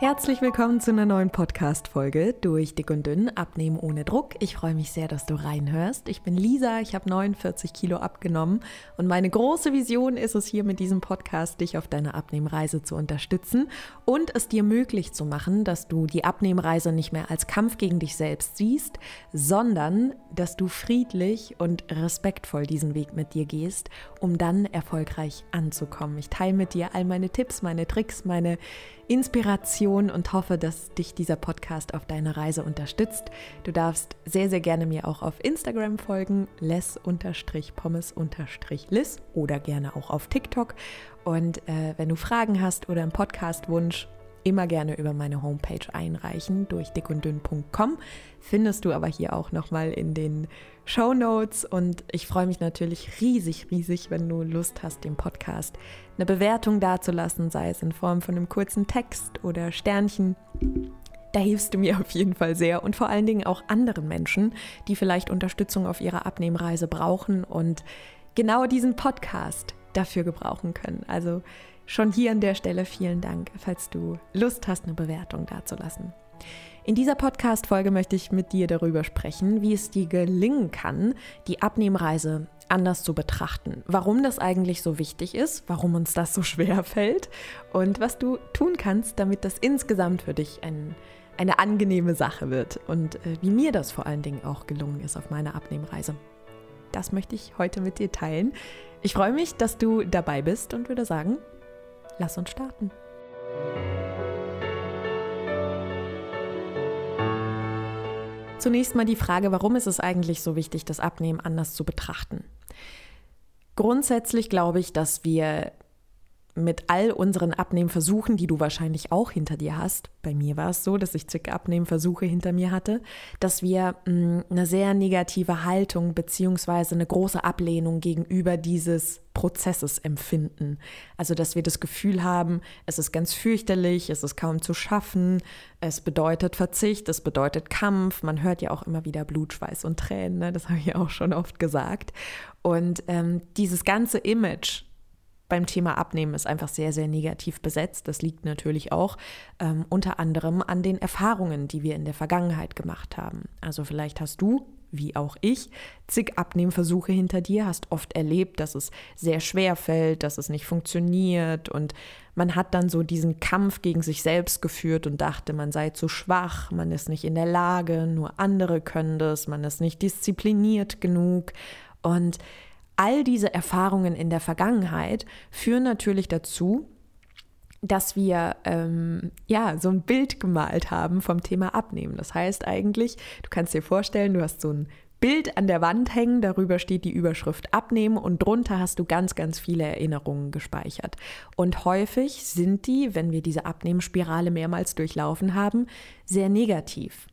Herzlich willkommen zu einer neuen Podcast-Folge durch Dick und Dünn, Abnehmen ohne Druck. Ich freue mich sehr, dass du reinhörst. Ich bin Lisa, ich habe 49 Kilo abgenommen und meine große Vision ist es hier mit diesem Podcast, dich auf deiner Abnehmreise zu unterstützen und es dir möglich zu machen, dass du die Abnehmreise nicht mehr als Kampf gegen dich selbst siehst, sondern dass du friedlich und respektvoll diesen Weg mit dir gehst, um dann erfolgreich anzukommen. Ich teile mit dir all meine Tipps, meine Tricks, meine Inspiration und hoffe, dass dich dieser Podcast auf deiner Reise unterstützt. Du darfst sehr, sehr gerne mir auch auf Instagram folgen, les-pommes-liss oder gerne auch auf TikTok. Und äh, wenn du Fragen hast oder einen Podcastwunsch, immer gerne über meine Homepage einreichen durch dickunddünn.com. Findest du aber hier auch nochmal in den Show Notes und ich freue mich natürlich riesig, riesig, wenn du Lust hast, dem Podcast eine Bewertung dazulassen, sei es in Form von einem kurzen Text oder Sternchen. Da hilfst du mir auf jeden Fall sehr und vor allen Dingen auch anderen Menschen, die vielleicht Unterstützung auf ihrer Abnehmreise brauchen und genau diesen Podcast dafür gebrauchen können. Also schon hier an der Stelle vielen Dank, falls du Lust hast, eine Bewertung dazulassen. In dieser Podcast-Folge möchte ich mit dir darüber sprechen, wie es dir gelingen kann, die Abnehmreise anders zu betrachten. Warum das eigentlich so wichtig ist, warum uns das so schwer fällt und was du tun kannst, damit das insgesamt für dich ein, eine angenehme Sache wird und äh, wie mir das vor allen Dingen auch gelungen ist auf meiner Abnehmreise. Das möchte ich heute mit dir teilen. Ich freue mich, dass du dabei bist und würde sagen, lass uns starten. Zunächst mal die Frage, warum ist es eigentlich so wichtig, das Abnehmen anders zu betrachten? Grundsätzlich glaube ich, dass wir mit all unseren Abnehmversuchen, die du wahrscheinlich auch hinter dir hast, bei mir war es so, dass ich zig Abnehmversuche hinter mir hatte, dass wir mh, mm, eine sehr negative Haltung bzw. eine große Ablehnung gegenüber dieses Prozesses empfinden. Also, dass wir das Gefühl haben, es ist ganz fürchterlich, es ist kaum zu schaffen, es bedeutet Verzicht, es bedeutet Kampf. Man hört ja auch immer wieder Blut, Schweiß und Tränen, ne? das habe ich ja auch schon oft gesagt. Und ähm, dieses ganze Image, beim Thema Abnehmen ist einfach sehr, sehr negativ besetzt. Das liegt natürlich auch ähm, unter anderem an den Erfahrungen, die wir in der Vergangenheit gemacht haben. Also vielleicht hast du, wie auch ich, zig Abnehmversuche hinter dir, hast oft erlebt, dass es sehr schwer fällt, dass es nicht funktioniert und man hat dann so diesen Kampf gegen sich selbst geführt und dachte, man sei zu schwach, man ist nicht in der Lage, nur andere können das, man ist nicht diszipliniert genug und all diese Erfahrungen in der Vergangenheit führen natürlich dazu, dass wir ähm, ja so ein Bild gemalt haben vom Thema Abnehmen. Das heißt eigentlich, du kannst dir vorstellen, du hast so ein Bild an der Wand hängen, darüber steht die Überschrift Abnehmen und drunter hast du ganz, ganz viele Erinnerungen gespeichert. Und häufig sind die, wenn wir diese Abnehmensspirale mehrmals durchlaufen haben, sehr negativ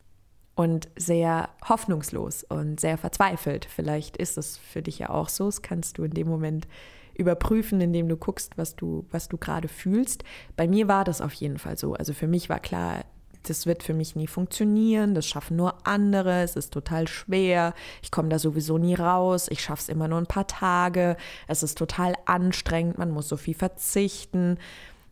und sehr hoffnungslos und sehr verzweifelt. Vielleicht ist es für dich ja auch so. Das kannst du in dem Moment überprüfen, indem du guckst, was du, was du gerade fühlst. Bei mir war das auf jeden Fall so. Also für mich war klar, das wird für mich nie funktionieren, das schaffen nur andere, es ist total schwer, ich komme da sowieso nie raus, ich schaffe es immer nur ein paar Tage, es ist total anstrengend, man muss so viel verzichten.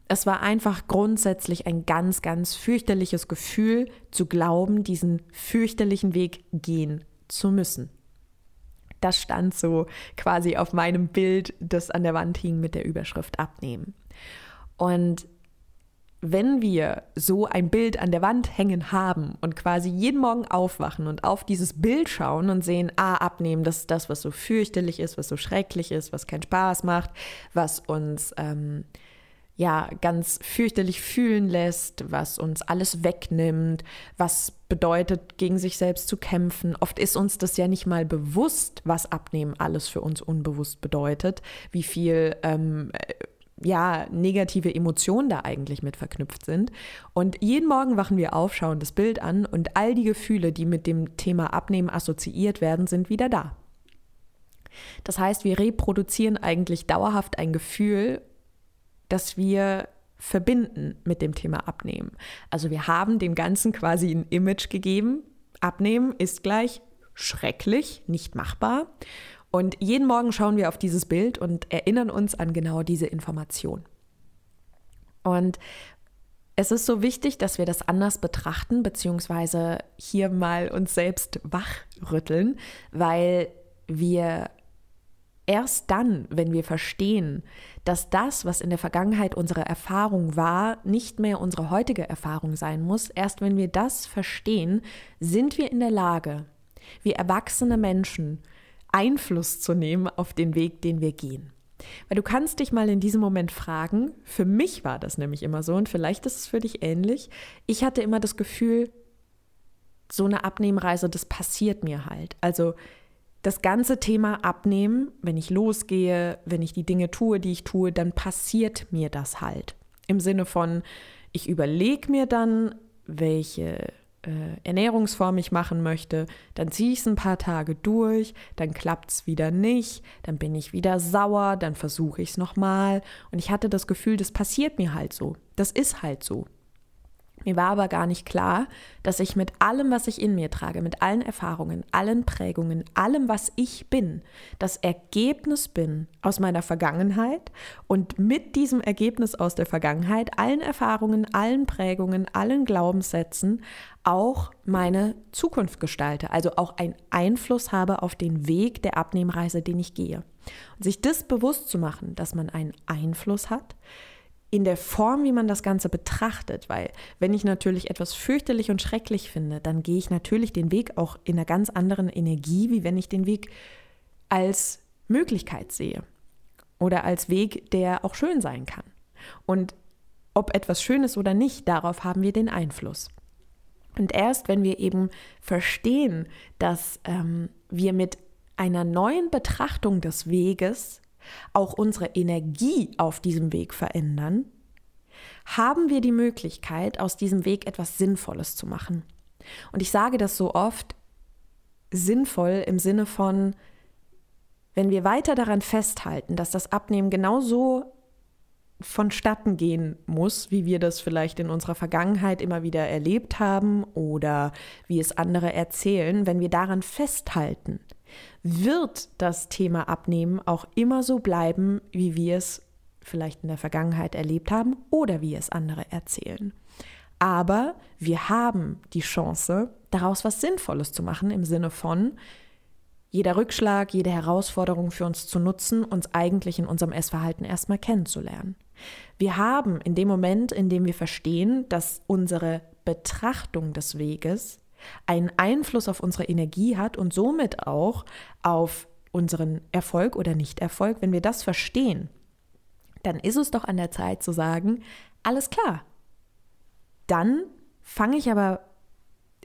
Es war einfach grundsätzlich ein ganz, ganz fürchterliches Gefühl zu glauben, diesen fürchterlichen Weg gehen zu müssen. Das stand so quasi auf meinem Bild, das an der Wand hing mit der Überschrift Abnehmen. Und wenn wir so ein Bild an der Wand hängen haben und quasi jeden Morgen aufwachen und auf dieses Bild schauen und sehen, ah, abnehmen, das ist das, was so fürchterlich ist, was so schrecklich ist, was keinen Spaß macht, was uns ähm, ja ganz fürchterlich fühlen lässt, was uns alles wegnimmt, was bedeutet, gegen sich selbst zu kämpfen. Oft ist uns das ja nicht mal bewusst, was Abnehmen alles für uns unbewusst bedeutet, wie viel ähm, ja, negative Emotionen da eigentlich mit verknüpft sind. Und jeden Morgen wachen wir auf, schauen das Bild an und all die Gefühle, die mit dem Thema Abnehmen assoziiert werden, sind wieder da. Das heißt, wir reproduzieren eigentlich dauerhaft ein Gefühl das wir verbinden mit dem Thema Abnehmen. Also wir haben dem Ganzen quasi ein Image gegeben. Abnehmen ist gleich schrecklich, nicht machbar. Und jeden Morgen schauen wir auf dieses Bild und erinnern uns an genau diese Information. Und es ist so wichtig, dass wir das anders betrachten, beziehungsweise hier mal uns selbst wachrütteln, weil wir erst dann, wenn wir verstehen, dass das, was in der Vergangenheit unsere Erfahrung war, nicht mehr unsere heutige Erfahrung sein muss, erst wenn wir das verstehen, sind wir in der Lage, wie erwachsene Menschen Einfluss zu nehmen auf den Weg, den wir gehen. Weil du kannst dich mal in diesem Moment fragen, für mich war das nämlich immer so und vielleicht ist es für dich ähnlich. Ich hatte immer das Gefühl, so eine Abnehmreise, das passiert mir halt. Also das ganze Thema Abnehmen, wenn ich losgehe, wenn ich die Dinge tue, die ich tue, dann passiert mir das halt. Im Sinne von, ich überlege mir dann, welche äh, Ernährungsform ich machen möchte, dann ziehe ich es ein paar Tage durch, dann klappt es wieder nicht, dann bin ich wieder sauer, dann versuche ich es nochmal. Und ich hatte das Gefühl, das passiert mir halt so. Das ist halt so. Mir war aber gar nicht klar, dass ich mit allem, was ich in mir trage, mit allen Erfahrungen, allen Prägungen, allem, was ich bin, das Ergebnis bin aus meiner Vergangenheit und mit diesem Ergebnis aus der Vergangenheit, allen Erfahrungen, allen Prägungen, allen Glaubenssätzen auch meine Zukunft gestalte, also auch einen Einfluss habe auf den Weg der Abnehmreise, den ich gehe. Und sich das bewusst zu machen, dass man einen Einfluss hat, in der Form, wie man das Ganze betrachtet, weil wenn ich natürlich etwas fürchterlich und schrecklich finde, dann gehe ich natürlich den Weg auch in einer ganz anderen Energie, wie wenn ich den Weg als Möglichkeit sehe oder als Weg, der auch schön sein kann. Und ob etwas schön ist oder nicht, darauf haben wir den Einfluss. Und erst wenn wir eben verstehen, dass ähm, wir mit einer neuen Betrachtung des Weges auch unsere Energie auf diesem Weg verändern, haben wir die Möglichkeit, aus diesem Weg etwas Sinnvolles zu machen. Und ich sage das so oft, sinnvoll im Sinne von, wenn wir weiter daran festhalten, dass das Abnehmen genauso vonstatten gehen muss, wie wir das vielleicht in unserer Vergangenheit immer wieder erlebt haben oder wie es andere erzählen, wenn wir daran festhalten, wird das Thema Abnehmen auch immer so bleiben, wie wir es vielleicht in der Vergangenheit erlebt haben oder wie es andere erzählen. Aber wir haben die Chance, daraus was Sinnvolles zu machen im Sinne von, jeder Rückschlag, jede Herausforderung für uns zu nutzen, uns eigentlich in unserem Essverhalten erstmal kennenzulernen. Wir haben in dem Moment, in dem wir verstehen, dass unsere Betrachtung des Weges einen Einfluss auf unsere Energie hat und somit auch auf unseren Erfolg oder Nichterfolg, wenn wir das verstehen, dann ist es doch an der Zeit zu sagen, alles klar. Dann fange ich aber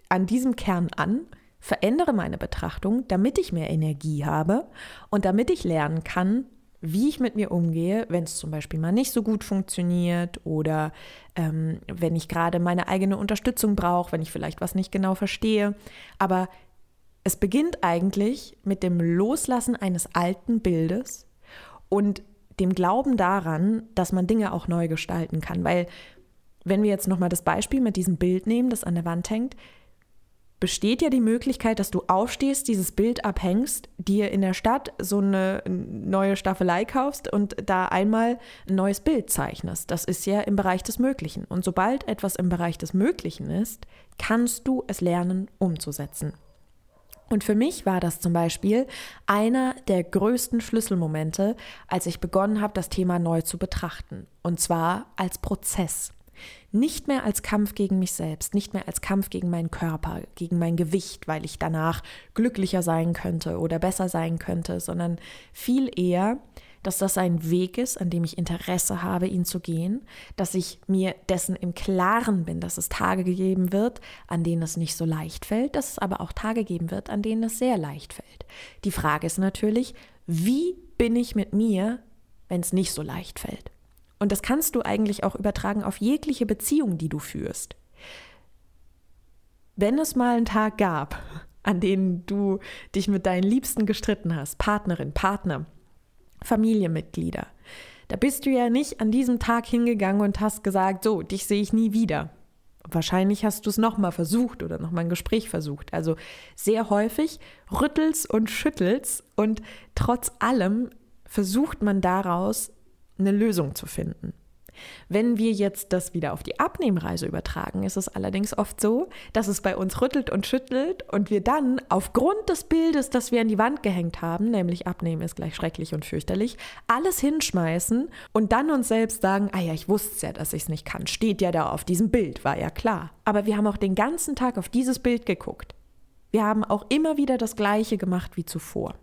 an diesem Kern an, verändere meine Betrachtung, damit ich mehr Energie habe und damit ich lernen kann, wie ich mit mir umgehe, wenn es zum Beispiel mal nicht so gut funktioniert oder ähm, wenn ich gerade meine eigene Unterstützung brauche, wenn ich vielleicht was nicht genau verstehe. Aber es beginnt eigentlich mit dem Loslassen eines alten Bildes und dem Glauben daran, dass man Dinge auch neu gestalten kann. Weil wenn wir jetzt nochmal das Beispiel mit diesem Bild nehmen, das an der Wand hängt, besteht ja die Möglichkeit, dass du aufstehst, dieses Bild abhängst, dir in der Stadt so eine neue Staffelei kaufst und da einmal ein neues Bild zeichnest. Das ist ja im Bereich des Möglichen. Und sobald etwas im Bereich des Möglichen ist, kannst du es lernen umzusetzen. Und für mich war das zum Beispiel einer der größten Schlüsselmomente, als ich begonnen habe, das Thema neu zu betrachten. Und zwar als Prozess. Nicht mehr als Kampf gegen mich selbst, nicht mehr als Kampf gegen meinen Körper, gegen mein Gewicht, weil ich danach glücklicher sein könnte oder besser sein könnte, sondern viel eher, dass das ein Weg ist, an dem ich Interesse habe, ihn zu gehen, dass ich mir dessen im Klaren bin, dass es Tage geben wird, an denen es nicht so leicht fällt, dass es aber auch Tage geben wird, an denen es sehr leicht fällt. Die Frage ist natürlich, wie bin ich mit mir, wenn es nicht so leicht fällt? Und das kannst du eigentlich auch übertragen auf jegliche Beziehung, die du führst. Wenn es mal einen Tag gab, an dem du dich mit deinen Liebsten gestritten hast, Partnerin, Partner, Familienmitglieder, da bist du ja nicht an diesem Tag hingegangen und hast gesagt, so, dich sehe ich nie wieder. Wahrscheinlich hast du es nochmal versucht oder nochmal ein Gespräch versucht. Also sehr häufig rüttelst und schüttelst und trotz allem versucht man daraus eine Lösung zu finden. Wenn wir jetzt das wieder auf die Abnehmreise übertragen, ist es allerdings oft so, dass es bei uns rüttelt und schüttelt und wir dann aufgrund des Bildes, das wir an die Wand gehängt haben, nämlich Abnehmen ist gleich schrecklich und fürchterlich, alles hinschmeißen und dann uns selbst sagen, ah ja, ich wusste ja, dass ich es nicht kann, steht ja da auf diesem Bild, war ja klar. Aber wir haben auch den ganzen Tag auf dieses Bild geguckt. Wir haben auch immer wieder das Gleiche gemacht wie zuvor.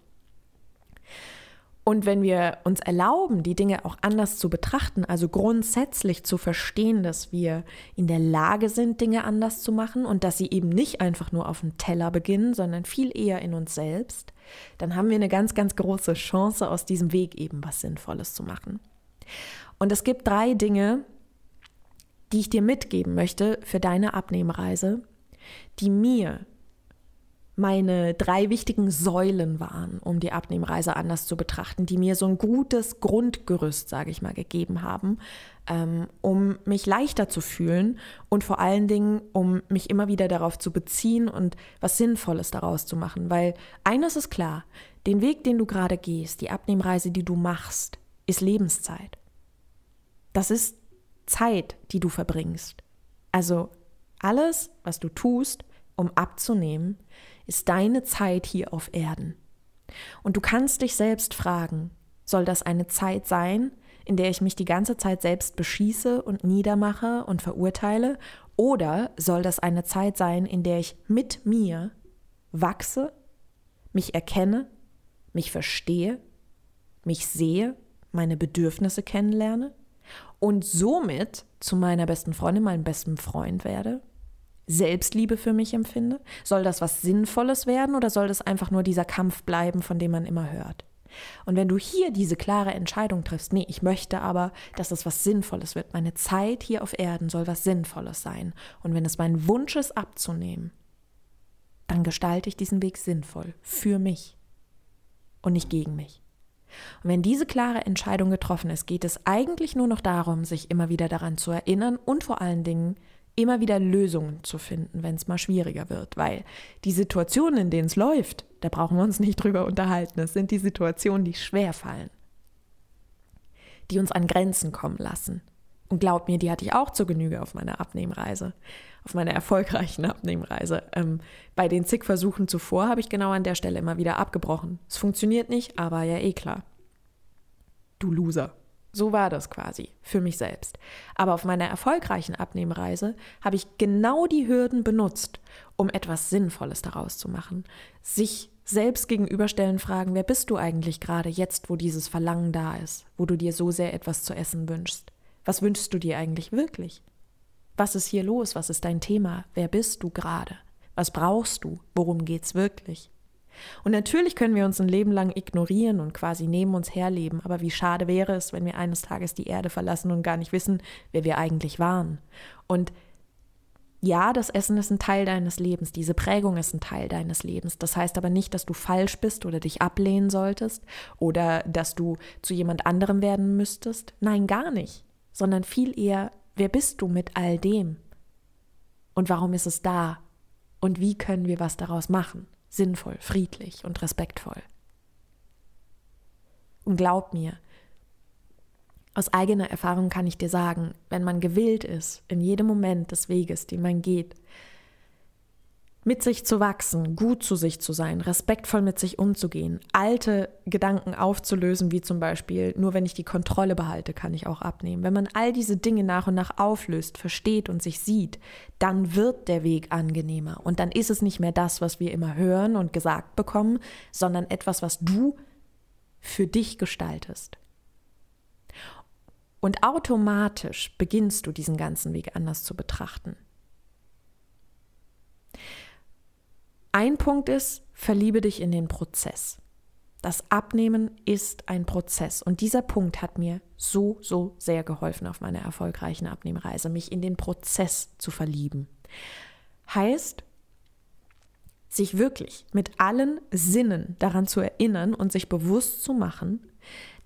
Und wenn wir uns erlauben, die Dinge auch anders zu betrachten, also grundsätzlich zu verstehen, dass wir in der Lage sind, Dinge anders zu machen und dass sie eben nicht einfach nur auf dem Teller beginnen, sondern viel eher in uns selbst, dann haben wir eine ganz, ganz große Chance, aus diesem Weg eben was Sinnvolles zu machen. Und es gibt drei Dinge, die ich dir mitgeben möchte für deine Abnehmreise, die mir meine drei wichtigen Säulen waren, um die Abnehmreise anders zu betrachten, die mir so ein gutes Grundgerüst, sage ich mal, gegeben haben, ähm, um mich leichter zu fühlen und vor allen Dingen, um mich immer wieder darauf zu beziehen und was Sinnvolles daraus zu machen. Weil eines ist klar, den Weg, den du gerade gehst, die Abnehmreise, die du machst, ist Lebenszeit. Das ist Zeit, die du verbringst. Also alles, was du tust, um abzunehmen, ist deine Zeit hier auf Erden. Und du kannst dich selbst fragen, soll das eine Zeit sein, in der ich mich die ganze Zeit selbst beschieße und niedermache und verurteile? Oder soll das eine Zeit sein, in der ich mit mir wachse, mich erkenne, mich verstehe, mich sehe, meine Bedürfnisse kennenlerne und somit zu meiner besten Freundin, meinem besten Freund werde? Selbstliebe für mich empfinde? Soll das was Sinnvolles werden oder soll das einfach nur dieser Kampf bleiben, von dem man immer hört? Und wenn du hier diese klare Entscheidung triffst, nee, ich möchte aber, dass es was Sinnvolles wird. Meine Zeit hier auf Erden soll was Sinnvolles sein. Und wenn es mein Wunsch ist, abzunehmen, dann gestalte ich diesen Weg sinnvoll für mich und nicht gegen mich. Und wenn diese klare Entscheidung getroffen ist, geht es eigentlich nur noch darum, sich immer wieder daran zu erinnern und vor allen Dingen immer wieder Lösungen zu finden, wenn es mal schwieriger wird, weil die Situationen, in denen es läuft, da brauchen wir uns nicht drüber unterhalten. Es sind die Situationen, die schwer fallen, die uns an Grenzen kommen lassen. Und glaub mir, die hatte ich auch zur Genüge auf meiner Abnehmreise, auf meiner erfolgreichen Abnehmreise. Ähm, bei den zig Versuchen zuvor habe ich genau an der Stelle immer wieder abgebrochen. Es funktioniert nicht, aber ja eh klar. Du Loser. So war das quasi für mich selbst. Aber auf meiner erfolgreichen Abnehmreise habe ich genau die Hürden benutzt, um etwas Sinnvolles daraus zu machen. Sich selbst gegenüberstellen, fragen, wer bist du eigentlich gerade jetzt, wo dieses Verlangen da ist, wo du dir so sehr etwas zu essen wünschst? Was wünschst du dir eigentlich wirklich? Was ist hier los? Was ist dein Thema? Wer bist du gerade? Was brauchst du? Worum geht's wirklich? Und natürlich können wir uns ein Leben lang ignorieren und quasi neben uns herleben, aber wie schade wäre es, wenn wir eines Tages die Erde verlassen und gar nicht wissen, wer wir eigentlich waren. Und ja, das Essen ist ein Teil deines Lebens, diese Prägung ist ein Teil deines Lebens. Das heißt aber nicht, dass du falsch bist oder dich ablehnen solltest oder dass du zu jemand anderem werden müsstest. Nein, gar nicht, sondern viel eher, wer bist du mit all dem? Und warum ist es da? Und wie können wir was daraus machen? Sinnvoll, friedlich und respektvoll. Und glaub mir, aus eigener Erfahrung kann ich dir sagen, wenn man gewillt ist, in jedem Moment des Weges, den man geht, mit sich zu wachsen, gut zu sich zu sein, respektvoll mit sich umzugehen, alte Gedanken aufzulösen, wie zum Beispiel, nur wenn ich die Kontrolle behalte, kann ich auch abnehmen. Wenn man all diese Dinge nach und nach auflöst, versteht und sich sieht, dann wird der Weg angenehmer. Und dann ist es nicht mehr das, was wir immer hören und gesagt bekommen, sondern etwas, was du für dich gestaltest. Und automatisch beginnst du diesen ganzen Weg anders zu betrachten. Ein Punkt ist, verliebe dich in den Prozess. Das Abnehmen ist ein Prozess und dieser Punkt hat mir so, so sehr geholfen auf meiner erfolgreichen Abnehmreise, mich in den Prozess zu verlieben. Heißt, sich wirklich mit allen Sinnen daran zu erinnern und sich bewusst zu machen,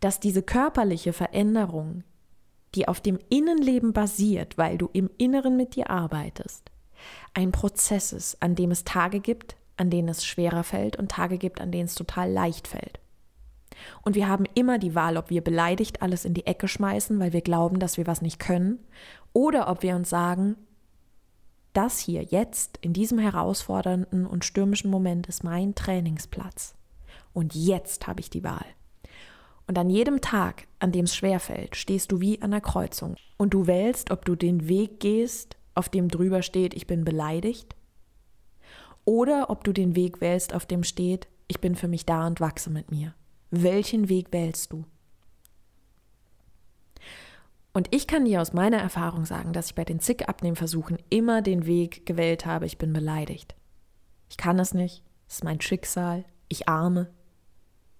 dass diese körperliche Veränderung, die auf dem Innenleben basiert, weil du im Inneren mit dir arbeitest, ein Prozess ist, an dem es Tage gibt, an denen es schwerer fällt und Tage gibt, an denen es total leicht fällt. Und wir haben immer die Wahl, ob wir beleidigt alles in die Ecke schmeißen, weil wir glauben, dass wir was nicht können, oder ob wir uns sagen, das hier jetzt in diesem herausfordernden und stürmischen Moment ist mein Trainingsplatz. Und jetzt habe ich die Wahl. Und an jedem Tag, an dem es schwerfällt, stehst du wie an der Kreuzung. Und du wählst, ob du den Weg gehst, auf dem drüber steht, ich bin beleidigt, oder ob du den Weg wählst, auf dem steht, ich bin für mich da und wachse mit mir. Welchen Weg wählst du? Und ich kann dir aus meiner Erfahrung sagen, dass ich bei den zig Abnehmversuchen immer den Weg gewählt habe, ich bin beleidigt. Ich kann es nicht, es ist mein Schicksal, ich arme.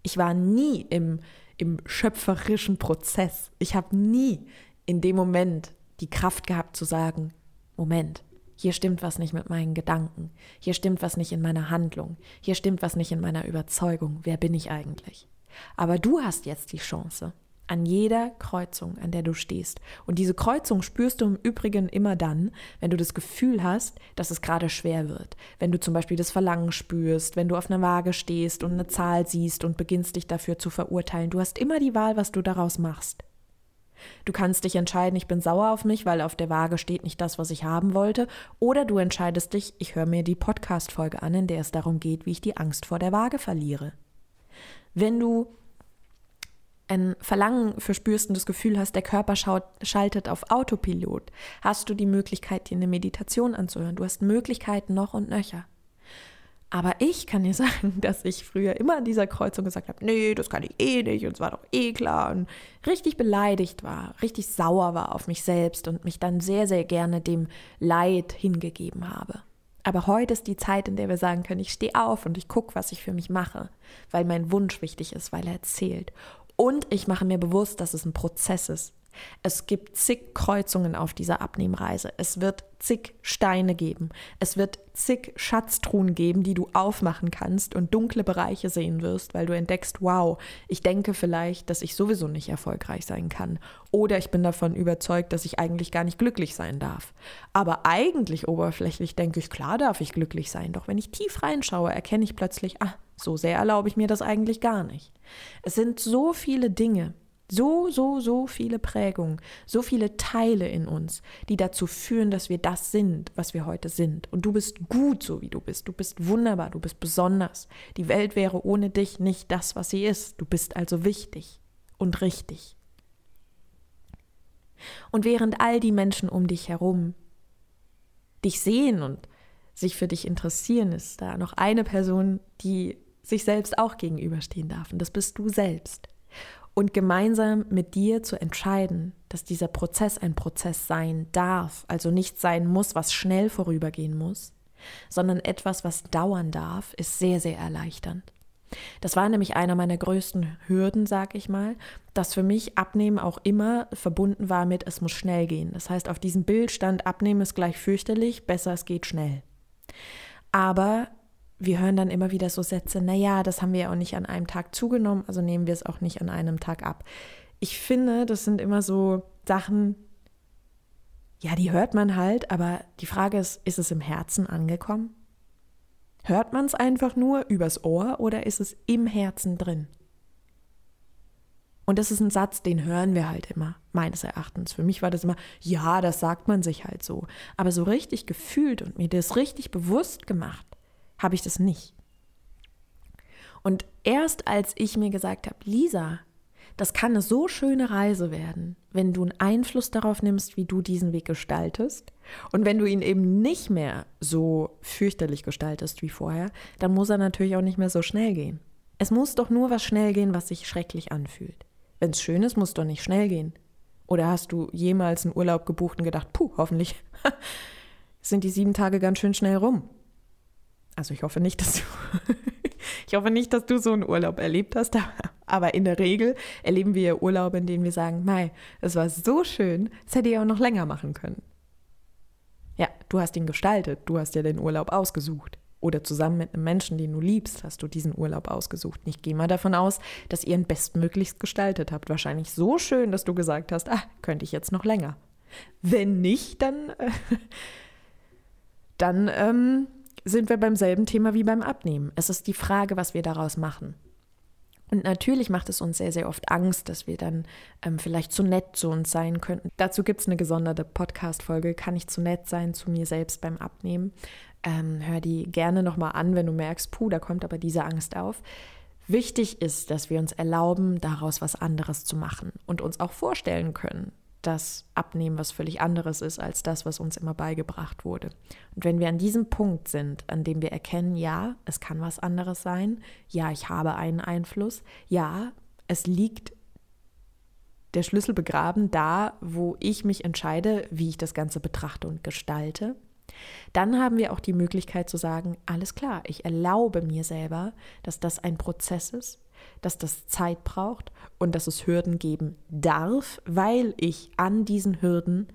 Ich war nie im, im schöpferischen Prozess. Ich habe nie in dem Moment die Kraft gehabt zu sagen, Moment, hier stimmt was nicht mit meinen Gedanken, hier stimmt was nicht in meiner Handlung, hier stimmt was nicht in meiner Überzeugung, wer bin ich eigentlich? Aber du hast jetzt die Chance, an jeder Kreuzung, an der du stehst. Und diese Kreuzung spürst du im Übrigen immer dann, wenn du das Gefühl hast, dass es gerade schwer wird. Wenn du zum Beispiel das Verlangen spürst, wenn du auf einer Waage stehst und eine Zahl siehst und beginnst dich dafür zu verurteilen. Du hast immer die Wahl, was du daraus machst. Du kannst dich entscheiden, ich bin sauer auf mich, weil auf der Waage steht nicht das, was ich haben wollte. Oder du entscheidest dich, ich höre mir die Podcast-Folge an, in der es darum geht, wie ich die Angst vor der Waage verliere. Wenn du ein Verlangen verspürst und das Gefühl hast, der Körper schaut, schaltet auf Autopilot, hast du die Möglichkeit, dir eine Meditation anzuhören. Du hast Möglichkeiten noch und nöcher. Aber ich kann dir sagen, dass ich früher immer an dieser Kreuzung gesagt habe, nee, das kann ich eh nicht und es war doch eh klar und richtig beleidigt war, richtig sauer war auf mich selbst und mich dann sehr, sehr gerne dem Leid hingegeben habe. Aber heute ist die Zeit, in der wir sagen können, ich stehe auf und ich gucke, was ich für mich mache, weil mein Wunsch wichtig ist, weil er zählt. Und ich mache mir bewusst, dass es ein Prozess ist. Es gibt zig Kreuzungen auf dieser Abnehmreise. Es wird zig Steine geben. Es wird zig Schatztruhen geben, die du aufmachen kannst und dunkle Bereiche sehen wirst, weil du entdeckst, wow, ich denke vielleicht, dass ich sowieso nicht erfolgreich sein kann. Oder ich bin davon überzeugt, dass ich eigentlich gar nicht glücklich sein darf. Aber eigentlich oberflächlich denke ich, klar darf ich glücklich sein. Doch wenn ich tief reinschaue, erkenne ich plötzlich, ah, so sehr erlaube ich mir das eigentlich gar nicht. Es sind so viele Dinge, so, so, so viele Prägungen, so viele Teile in uns, die dazu führen, dass wir das sind, was wir heute sind. Und du bist gut, so wie du bist. Du bist wunderbar, du bist besonders. Die Welt wäre ohne dich nicht das, was sie ist. Du bist also wichtig und richtig. Und während all die Menschen um dich herum dich sehen und sich für dich interessieren, ist da noch eine Person, die sich selbst auch gegenüberstehen darf. Und das bist du selbst. Und gemeinsam mit dir zu entscheiden, dass dieser Prozess ein Prozess sein darf, also nicht sein muss, was schnell vorübergehen muss, sondern etwas, was dauern darf, ist sehr, sehr erleichternd. Das war nämlich einer meiner größten Hürden, sag ich mal, dass für mich Abnehmen auch immer verbunden war mit, es muss schnell gehen. Das heißt, auf diesem Bild stand, Abnehmen ist gleich fürchterlich, besser es geht schnell. Aber wir hören dann immer wieder so Sätze, naja, das haben wir ja auch nicht an einem Tag zugenommen, also nehmen wir es auch nicht an einem Tag ab. Ich finde, das sind immer so Sachen, ja, die hört man halt, aber die Frage ist, ist es im Herzen angekommen? Hört man es einfach nur übers Ohr oder ist es im Herzen drin? Und das ist ein Satz, den hören wir halt immer, meines Erachtens. Für mich war das immer, ja, das sagt man sich halt so. Aber so richtig gefühlt und mir das richtig bewusst gemacht, habe ich das nicht. Und erst als ich mir gesagt habe, Lisa, das kann eine so schöne Reise werden, wenn du einen Einfluss darauf nimmst, wie du diesen Weg gestaltest. Und wenn du ihn eben nicht mehr so fürchterlich gestaltest wie vorher, dann muss er natürlich auch nicht mehr so schnell gehen. Es muss doch nur was schnell gehen, was sich schrecklich anfühlt. Wenn es schön ist, muss doch nicht schnell gehen. Oder hast du jemals einen Urlaub gebucht und gedacht, puh, hoffentlich sind die sieben Tage ganz schön schnell rum. Also ich hoffe nicht, dass du, ich hoffe nicht, dass du so einen Urlaub erlebt hast, aber in der Regel erleben wir Urlaube, in denen wir sagen, Mai, es war so schön, das hätte ich auch noch länger machen können. Ja, du hast ihn gestaltet, du hast ja den Urlaub ausgesucht. Oder zusammen mit einem Menschen, den du liebst, hast du diesen Urlaub ausgesucht. Ich gehe mal davon aus, dass ihr ihn bestmöglichst gestaltet habt. Wahrscheinlich so schön, dass du gesagt hast, ah, könnte ich jetzt noch länger. Wenn nicht, dann, äh, dann ähm, sind wir beim selben Thema wie beim Abnehmen. Es ist die Frage, was wir daraus machen. Und natürlich macht es uns sehr, sehr oft Angst, dass wir dann ähm, vielleicht zu nett zu uns sein könnten. Dazu gibt es eine gesonderte Podcast-Folge, kann ich zu nett sein zu mir selbst beim Abnehmen. Ähm, hör die gerne nochmal an, wenn du merkst, puh, da kommt aber diese Angst auf. Wichtig ist, dass wir uns erlauben, daraus was anderes zu machen und uns auch vorstellen können, das Abnehmen was völlig anderes ist als das, was uns immer beigebracht wurde. Und wenn wir an diesem Punkt sind, an dem wir erkennen, ja, es kann was anderes sein, ja, ich habe einen Einfluss, ja, es liegt der Schlüssel begraben da, wo ich mich entscheide, wie ich das Ganze betrachte und gestalte, dann haben wir auch die Möglichkeit zu sagen, alles klar, ich erlaube mir selber, dass das ein Prozess ist, dass das Zeit braucht und dass es Hürden geben darf, weil ich an diesen Hürden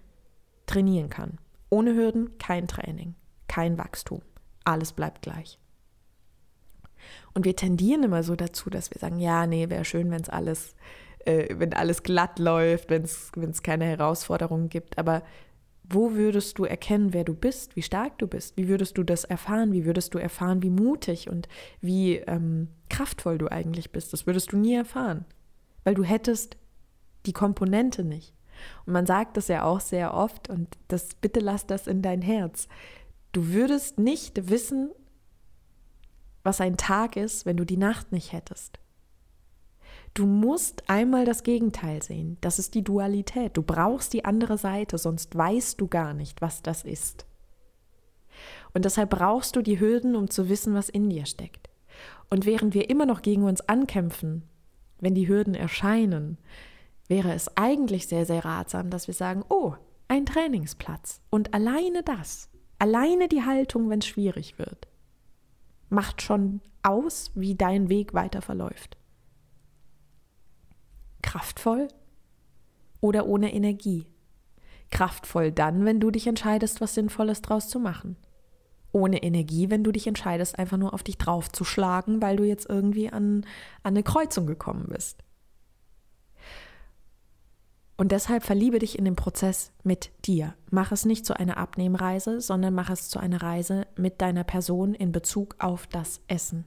trainieren kann. Ohne Hürden kein Training, kein Wachstum. Alles bleibt gleich. Und wir tendieren immer so dazu, dass wir sagen, ja, nee, wäre schön, wenn es alles, äh, wenn alles glatt läuft, wenn es keine Herausforderungen gibt. Aber wo würdest du erkennen, wer du bist, wie stark du bist? Wie würdest du das erfahren? Wie würdest du erfahren, wie mutig und wie ähm, kraftvoll du eigentlich bist? Das würdest du nie erfahren, weil du hättest die Komponente nicht. Und man sagt das ja auch sehr oft und das bitte lass das in dein Herz. Du würdest nicht wissen, was ein Tag ist, wenn du die Nacht nicht hättest. Du musst einmal das Gegenteil sehen. Das ist die Dualität. Du brauchst die andere Seite, sonst weißt du gar nicht, was das ist. Und deshalb brauchst du die Hürden, um zu wissen, was in dir steckt. Und während wir immer noch gegen uns ankämpfen, wenn die Hürden erscheinen, wäre es eigentlich sehr, sehr ratsam, dass wir sagen, oh, ein Trainingsplatz. Und alleine das, alleine die Haltung, wenn es schwierig wird, macht schon aus, wie dein Weg weiter verläuft kraftvoll oder ohne Energie. Kraftvoll dann, wenn du dich entscheidest, was Sinnvolles draus zu machen. Ohne Energie, wenn du dich entscheidest, einfach nur auf dich draufzuschlagen, weil du jetzt irgendwie an, an eine Kreuzung gekommen bist. Und deshalb verliebe dich in den Prozess mit dir. Mach es nicht zu einer Abnehmreise, sondern mach es zu einer Reise mit deiner Person in Bezug auf das Essen.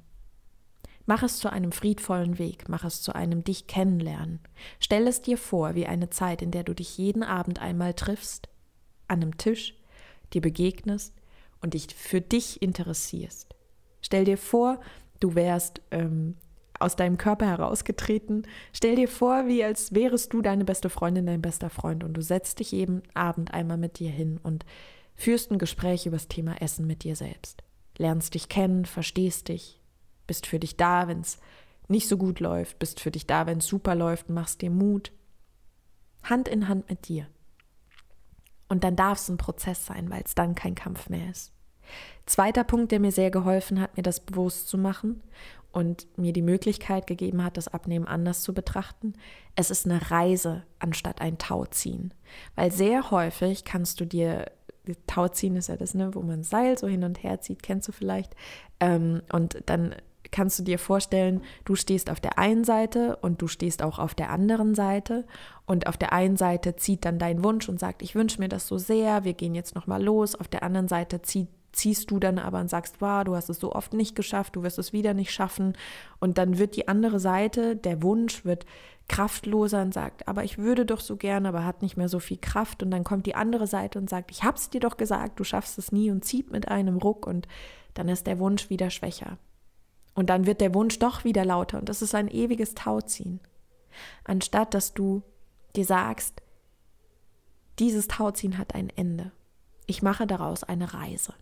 Mach es zu einem friedvollen Weg, mach es zu einem dich kennenlernen. Stell es dir vor wie eine Zeit, in der du dich jeden Abend einmal triffst, an einem Tisch, dir begegnest und dich für dich interessierst. Stell dir vor, du wärst ähm, aus deinem Körper herausgetreten. Stell dir vor, wie als wärest du deine beste Freundin, dein bester Freund und du setzt dich jeden Abend einmal mit dir hin und führst ein Gespräch über das Thema Essen mit dir selbst. Lernst dich kennen, verstehst dich, bist für dich da, wenn es nicht so gut läuft, bist für dich da, wenn es super läuft, machst dir Mut. Hand in Hand mit dir. Und dann darf es ein Prozess sein, weil es dann kein Kampf mehr ist. Zweiter Punkt, der mir sehr geholfen hat, mir das bewusst zu machen und mir die Möglichkeit gegeben hat, das Abnehmen anders zu betrachten. Es ist eine Reise anstatt ein Tauziehen. Weil sehr häufig kannst du dir, Tauziehen ist ja das, ne, wo man Seil so hin und her zieht, kennst du vielleicht. Ähm, und dann kannst du dir vorstellen, du stehst auf der einen Seite und du stehst auch auf der anderen Seite und auf der einen Seite zieht dann dein Wunsch und sagt, ich wünsche mir das so sehr, wir gehen jetzt noch mal los. Auf der anderen Seite zieht ziehst du dann aber und sagst, wow, du hast es so oft nicht geschafft, du wirst es wieder nicht schaffen. Und dann wird die andere Seite, der Wunsch wird kraftloser und sagt, aber ich würde doch so gerne, aber hat nicht mehr so viel Kraft. Und dann kommt die andere Seite und sagt, ich hab's dir doch gesagt, du schaffst es nie und zieht mit einem Ruck und dann ist der Wunsch wieder schwächer. Und dann wird der Wunsch doch wieder lauter und das ist ein ewiges Tauziehen. Anstatt dass du dir sagst, dieses Tauziehen hat ein Ende. Ich mache daraus eine Reise.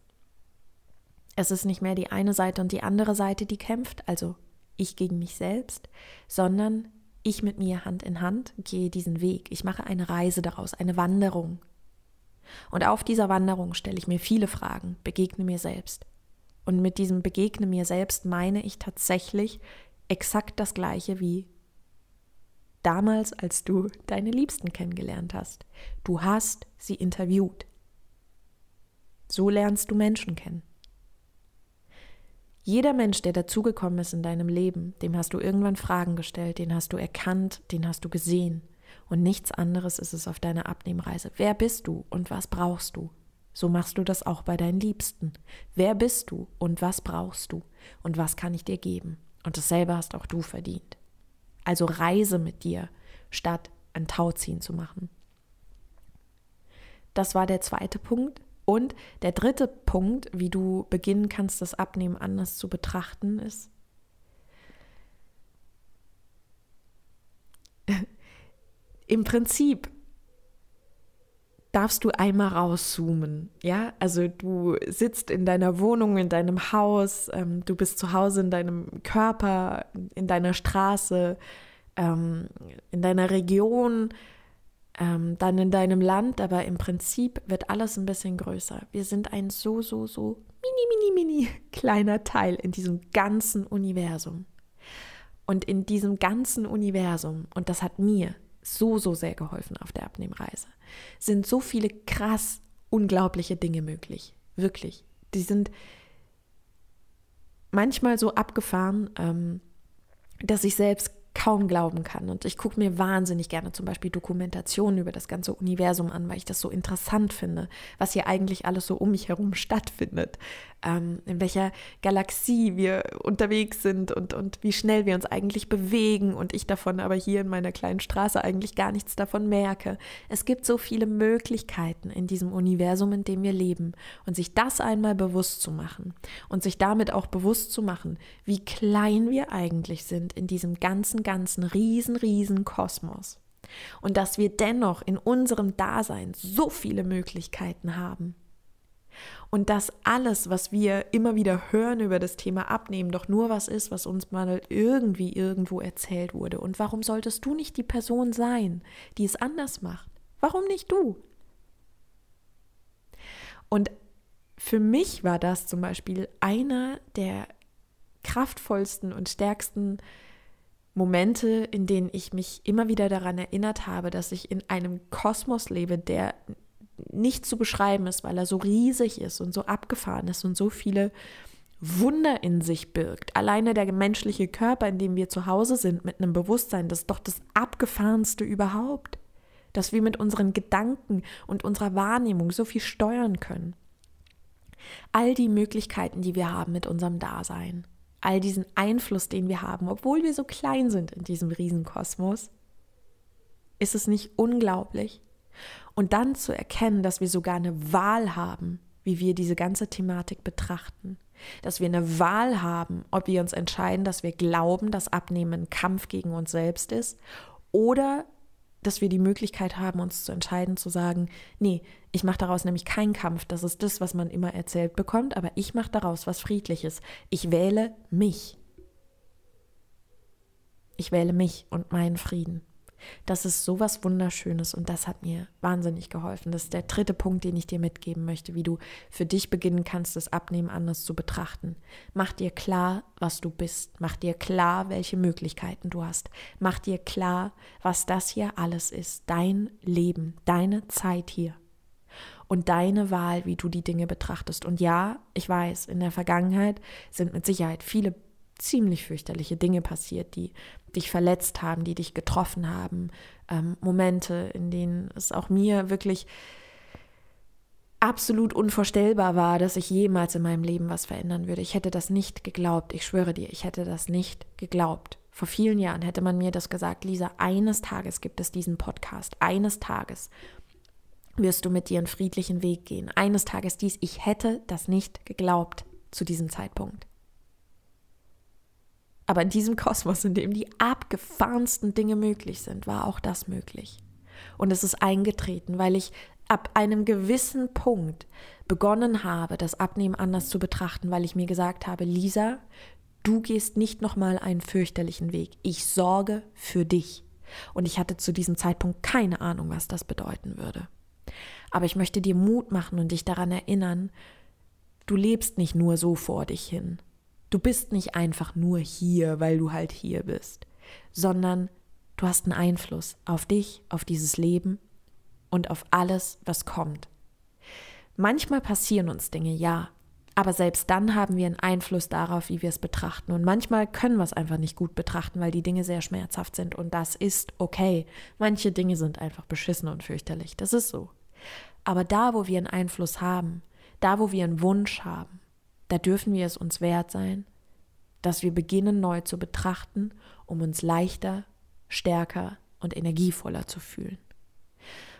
Es ist nicht mehr die eine Seite und die andere Seite, die kämpft, also ich gegen mich selbst, sondern ich mit mir Hand in Hand gehe diesen Weg. Ich mache eine Reise daraus, eine Wanderung. Und auf dieser Wanderung stelle ich mir viele Fragen, begegne mir selbst. Und mit diesem Begegne mir selbst meine ich tatsächlich exakt das gleiche wie damals, als du deine Liebsten kennengelernt hast. Du hast sie interviewt. So lernst du Menschen kennen. Jeder Mensch, der dazugekommen ist in deinem Leben, dem hast du irgendwann Fragen gestellt, den hast du erkannt, den hast du gesehen. Und nichts anderes ist es auf deiner Abnehmreise. Wer bist du und was brauchst du? So machst du das auch bei deinen Liebsten. Wer bist du und was brauchst du und was kann ich dir geben? Und dasselbe hast auch du verdient. Also reise mit dir, statt ein Tauziehen zu machen. Das war der zweite Punkt. Und der dritte Punkt, wie du beginnen kannst, das Abnehmen anders zu betrachten, ist, im Prinzip darfst du einmal rauszoomen. Ja, also du sitzt in deiner Wohnung, in deinem Haus, ähm, du bist zu Hause in deinem Körper, in deiner Straße, ähm, in deiner Region, ähm, dann in deinem Land, aber im Prinzip wird alles ein bisschen größer. Wir sind ein so, so, so mini, mini, mini kleiner Teil in diesem ganzen Universum. Und in diesem ganzen Universum, und das hat mir so, so sehr geholfen auf der Abnehmreise, sind so viele krass unglaubliche Dinge möglich. Wirklich. Die sind manchmal so abgefahren, ähm, dass ich selbst kaum glauben kann. Und ich gucke mir wahnsinnig gerne zum Beispiel Dokumentationen über das ganze Universum an, weil ich das so interessant finde, was hier eigentlich alles so um mich herum stattfindet ähm, in welcher Galaxie wir unterwegs sind und, und wie schnell wir uns eigentlich bewegen und ich davon aber hier in meiner kleinen Straße eigentlich gar nichts davon merke. Es gibt so viele Möglichkeiten in diesem Universum, in dem wir leben und sich das einmal bewusst zu machen und sich damit auch bewusst zu machen, wie klein wir eigentlich sind in diesem ganzen, ganzen, riesen, riesen Kosmos. Und dass wir dennoch in unserem Dasein so viele Möglichkeiten haben. Und dass alles, was wir immer wieder hören über das Thema Abnehmen, doch nur was ist, was uns mal irgendwie irgendwo erzählt wurde. Und warum solltest du nicht die Person sein, die es anders macht? Warum nicht du? Und für mich war das zum Beispiel einer der kraftvollsten und stärksten Momente, in denen ich mich immer wieder daran erinnert habe, dass ich in einem Kosmos lebe, der nicht zu beschreiben ist, weil er so riesig ist und so abgefahren ist und so viele Wunder in sich birgt. Alleine der menschliche Körper, in dem wir zu Hause sind, mit einem Bewusstsein, das ist doch das abgefahrenste überhaupt. Dass wir mit unseren Gedanken und unserer Wahrnehmung so viel steuern können. All die Möglichkeiten, die wir haben mit unserem Dasein, all diesen Einfluss, den wir haben, obwohl wir so klein sind in diesem Riesenkosmos, ist es nicht unglaublich? Und dann zu erkennen, dass wir sogar eine Wahl haben, wie wir diese ganze Thematik betrachten. Dass wir eine Wahl haben, ob wir uns entscheiden, dass wir glauben, dass Abnehmen ein Kampf gegen uns selbst ist oder dass wir die Möglichkeit haben, uns zu entscheiden, zu sagen, nee, ich mache daraus nämlich keinen Kampf, das ist das, was man immer erzählt bekommt, aber ich mache daraus was Friedliches. Ich wähle mich. Ich wähle mich und meinen Frieden. Das ist so was Wunderschönes und das hat mir wahnsinnig geholfen. Das ist der dritte Punkt, den ich dir mitgeben möchte, wie du für dich beginnen kannst, das Abnehmen anders zu betrachten. Mach dir klar, was du bist. Mach dir klar, welche Möglichkeiten du hast. Mach dir klar, was das hier alles ist. Dein Leben, deine Zeit hier und deine Wahl, wie du die Dinge betrachtest. Und ja, ich weiß, in der Vergangenheit sind mit Sicherheit viele ziemlich fürchterliche Dinge passiert, die dich verletzt haben, die dich getroffen haben. Ähm, Momente, in denen es auch mir wirklich absolut unvorstellbar war, dass ich jemals in meinem Leben was verändern würde. Ich hätte das nicht geglaubt. Ich schwöre dir, ich hätte das nicht geglaubt. Vor vielen Jahren hätte man mir das gesagt, Lisa, eines Tages gibt es diesen Podcast. Eines Tages wirst du mit dir einen friedlichen Weg gehen. Eines Tages dies. Ich hätte das nicht geglaubt zu diesem Zeitpunkt. Aber in diesem Kosmos, in dem die abgefahrensten Dinge möglich sind, war auch das möglich. Und es ist eingetreten, weil ich ab einem gewissen Punkt begonnen habe, das Abnehmen anders zu betrachten, weil ich mir gesagt habe, Lisa, du gehst nicht nochmal einen fürchterlichen Weg. Ich sorge für dich. Und ich hatte zu diesem Zeitpunkt keine Ahnung, was das bedeuten würde. Aber ich möchte dir Mut machen und dich daran erinnern, du lebst nicht nur so vor dich hin. Du bist nicht einfach nur hier, weil du halt hier bist, sondern du hast einen Einfluss auf dich, auf dieses Leben und auf alles, was kommt. Manchmal passieren uns Dinge, ja, aber selbst dann haben wir einen Einfluss darauf, wie wir es betrachten. Und manchmal können wir es einfach nicht gut betrachten, weil die Dinge sehr schmerzhaft sind. Und das ist okay. Manche Dinge sind einfach beschissen und fürchterlich. Das ist so. Aber da, wo wir einen Einfluss haben, da, wo wir einen Wunsch haben, da dürfen wir es uns wert sein, dass wir beginnen neu zu betrachten, um uns leichter stärker und energievoller zu fühlen.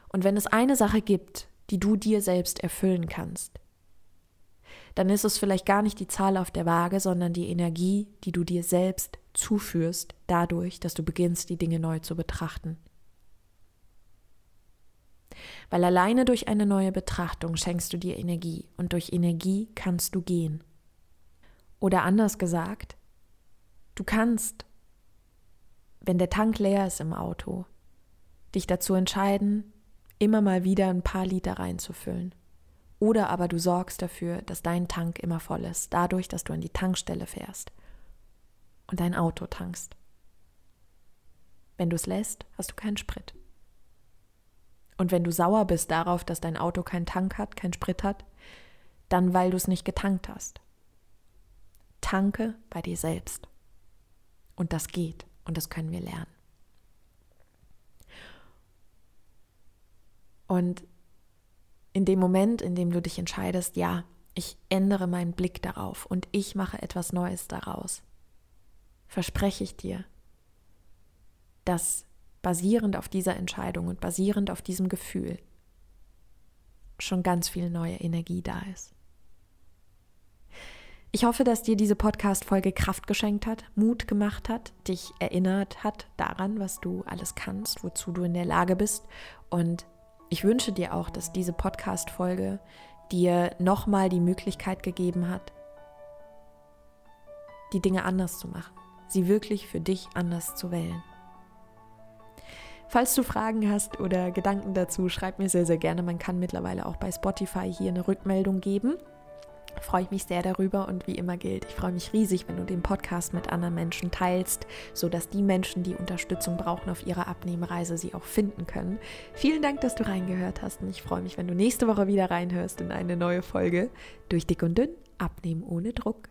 Und wenn es eine Sache gibt, die du dir selbst erfüllen kannst, dann ist es vielleicht gar nicht die Zahl auf der Waage, sondern die Energie, die du dir selbst zuführst, dadurch, dass du beginnst, die Dinge neu zu betrachten. Weil alleine durch eine neue Betrachtung schenkst du dir Energie und durch Energie kannst du gehen. Oder anders gesagt, du kannst, wenn der Tank leer ist im Auto, dich dazu entscheiden, immer mal wieder ein paar Liter reinzufüllen. Oder aber du sorgst dafür, dass dein Tank immer voll ist, dadurch, dass du an die Tankstelle fährst und dein Auto tankst. Wenn du es lässt, hast du keinen Sprit. Und wenn du sauer bist darauf, dass dein Auto keinen Tank hat, keinen Sprit hat, dann weil du es nicht getankt hast. Tanke bei dir selbst. Und das geht und das können wir lernen. Und in dem Moment, in dem du dich entscheidest, ja, ich ändere meinen Blick darauf und ich mache etwas Neues daraus, verspreche ich dir, dass basierend auf dieser Entscheidung und basierend auf diesem Gefühl schon ganz viel neue Energie da ist. Ich hoffe, dass dir diese Podcast-Folge Kraft geschenkt hat, Mut gemacht hat, dich erinnert hat daran, was du alles kannst, wozu du in der Lage bist. Und ich wünsche dir auch, dass diese Podcast-Folge dir nochmal die Möglichkeit gegeben hat, die Dinge anders zu machen, sie wirklich für dich anders zu wählen. Falls du Fragen hast oder Gedanken dazu, schreib mir sehr, sehr gerne. Man kann mittlerweile auch bei Spotify hier eine Rückmeldung geben. Freue ich mich sehr darüber und wie immer gilt, ich freue mich riesig, wenn du den Podcast mit anderen Menschen teilst, sodass die Menschen, die Unterstützung brauchen auf ihrer Abnehmreise, sie auch finden können. Vielen Dank, dass du reingehört hast und ich freue mich, wenn du nächste Woche wieder reinhörst in eine neue Folge durch Dick und Dünn, Abnehmen ohne Druck.